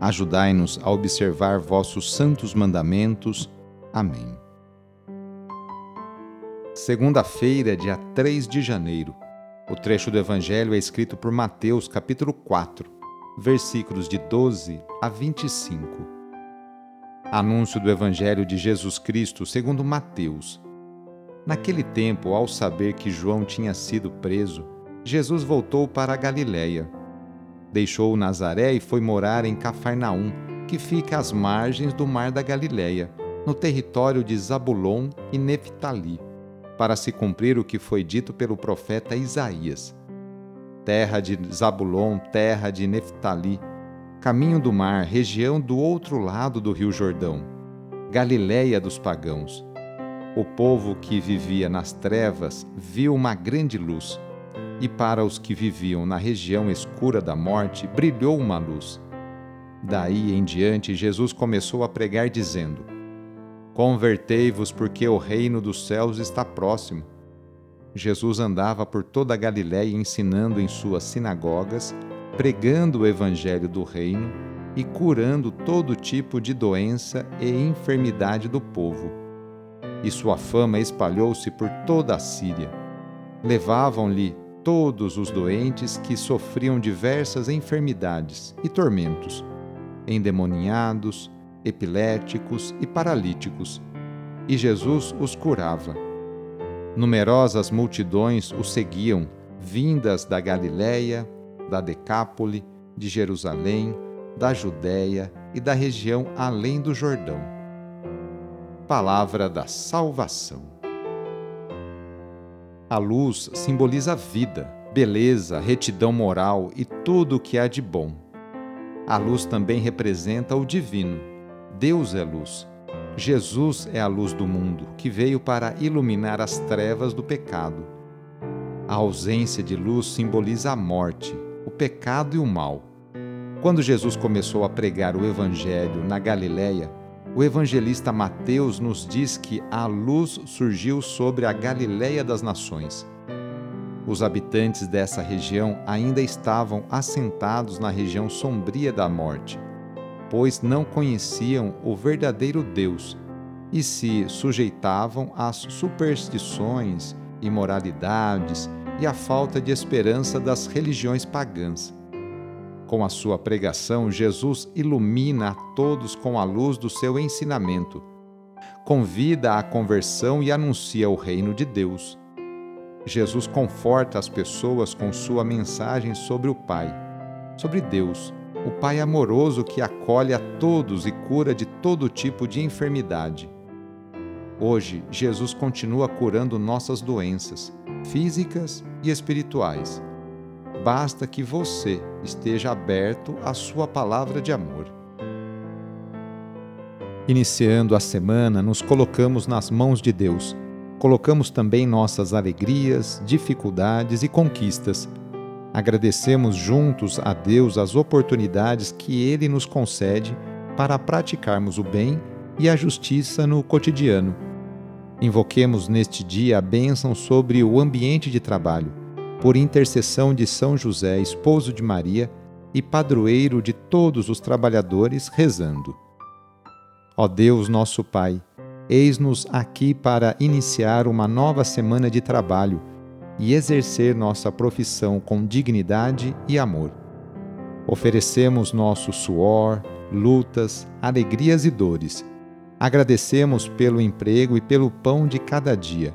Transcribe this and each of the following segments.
Ajudai-nos a observar vossos santos mandamentos. Amém. Segunda-feira, dia 3 de janeiro. O trecho do Evangelho é escrito por Mateus, capítulo 4, versículos de 12 a 25. Anúncio do Evangelho de Jesus Cristo segundo Mateus. Naquele tempo, ao saber que João tinha sido preso, Jesus voltou para a Galiléia Deixou Nazaré e foi morar em Cafarnaum, que fica às margens do mar da Galileia, no território de Zabulon e Neftali, para se cumprir o que foi dito pelo profeta Isaías. Terra de Zabulon, terra de Neftali, caminho do mar, região do outro lado do rio Jordão, Galileia dos pagãos. O povo que vivia nas trevas viu uma grande luz e para os que viviam na região escura da morte brilhou uma luz. Daí em diante, Jesus começou a pregar, dizendo: Convertei-vos, porque o reino dos céus está próximo. Jesus andava por toda a Galiléia ensinando em suas sinagogas, pregando o evangelho do reino e curando todo tipo de doença e enfermidade do povo. E sua fama espalhou-se por toda a Síria. Levavam-lhe todos os doentes que sofriam diversas enfermidades e tormentos, endemoniados, epiléticos e paralíticos, e Jesus os curava. Numerosas multidões o seguiam, vindas da Galiléia, da Decápole, de Jerusalém, da Judéia e da região além do Jordão. Palavra da salvação. A luz simboliza vida, beleza, retidão moral e tudo o que há de bom. A luz também representa o divino. Deus é luz. Jesus é a luz do mundo, que veio para iluminar as trevas do pecado. A ausência de luz simboliza a morte, o pecado e o mal. Quando Jesus começou a pregar o Evangelho na Galiléia, o evangelista Mateus nos diz que a luz surgiu sobre a Galiléia das nações. Os habitantes dessa região ainda estavam assentados na região sombria da morte, pois não conheciam o verdadeiro Deus e se sujeitavam às superstições, imoralidades e à falta de esperança das religiões pagãs. Com a sua pregação, Jesus ilumina a todos com a luz do seu ensinamento. Convida à conversão e anuncia o reino de Deus. Jesus conforta as pessoas com sua mensagem sobre o Pai, sobre Deus, o Pai amoroso que acolhe a todos e cura de todo tipo de enfermidade. Hoje, Jesus continua curando nossas doenças, físicas e espirituais basta que você esteja aberto à Sua palavra de amor. Iniciando a semana, nos colocamos nas mãos de Deus. Colocamos também nossas alegrias, dificuldades e conquistas. Agradecemos juntos a Deus as oportunidades que Ele nos concede para praticarmos o bem e a justiça no cotidiano. Invoquemos neste dia a bênção sobre o ambiente de trabalho por intercessão de São José, esposo de Maria e padroeiro de todos os trabalhadores, rezando. Ó Deus, nosso Pai, eis-nos aqui para iniciar uma nova semana de trabalho e exercer nossa profissão com dignidade e amor. Oferecemos nosso suor, lutas, alegrias e dores. Agradecemos pelo emprego e pelo pão de cada dia.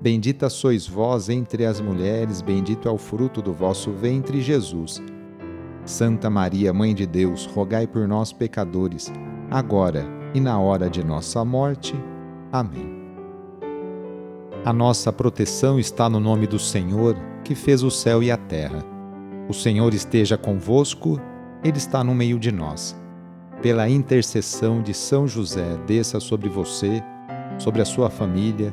Bendita sois vós entre as mulheres, bendito é o fruto do vosso ventre, Jesus. Santa Maria, Mãe de Deus, rogai por nós, pecadores, agora e na hora de nossa morte. Amém. A nossa proteção está no nome do Senhor, que fez o céu e a terra. O Senhor esteja convosco, Ele está no meio de nós. Pela intercessão de São José, desça sobre você, sobre a sua família,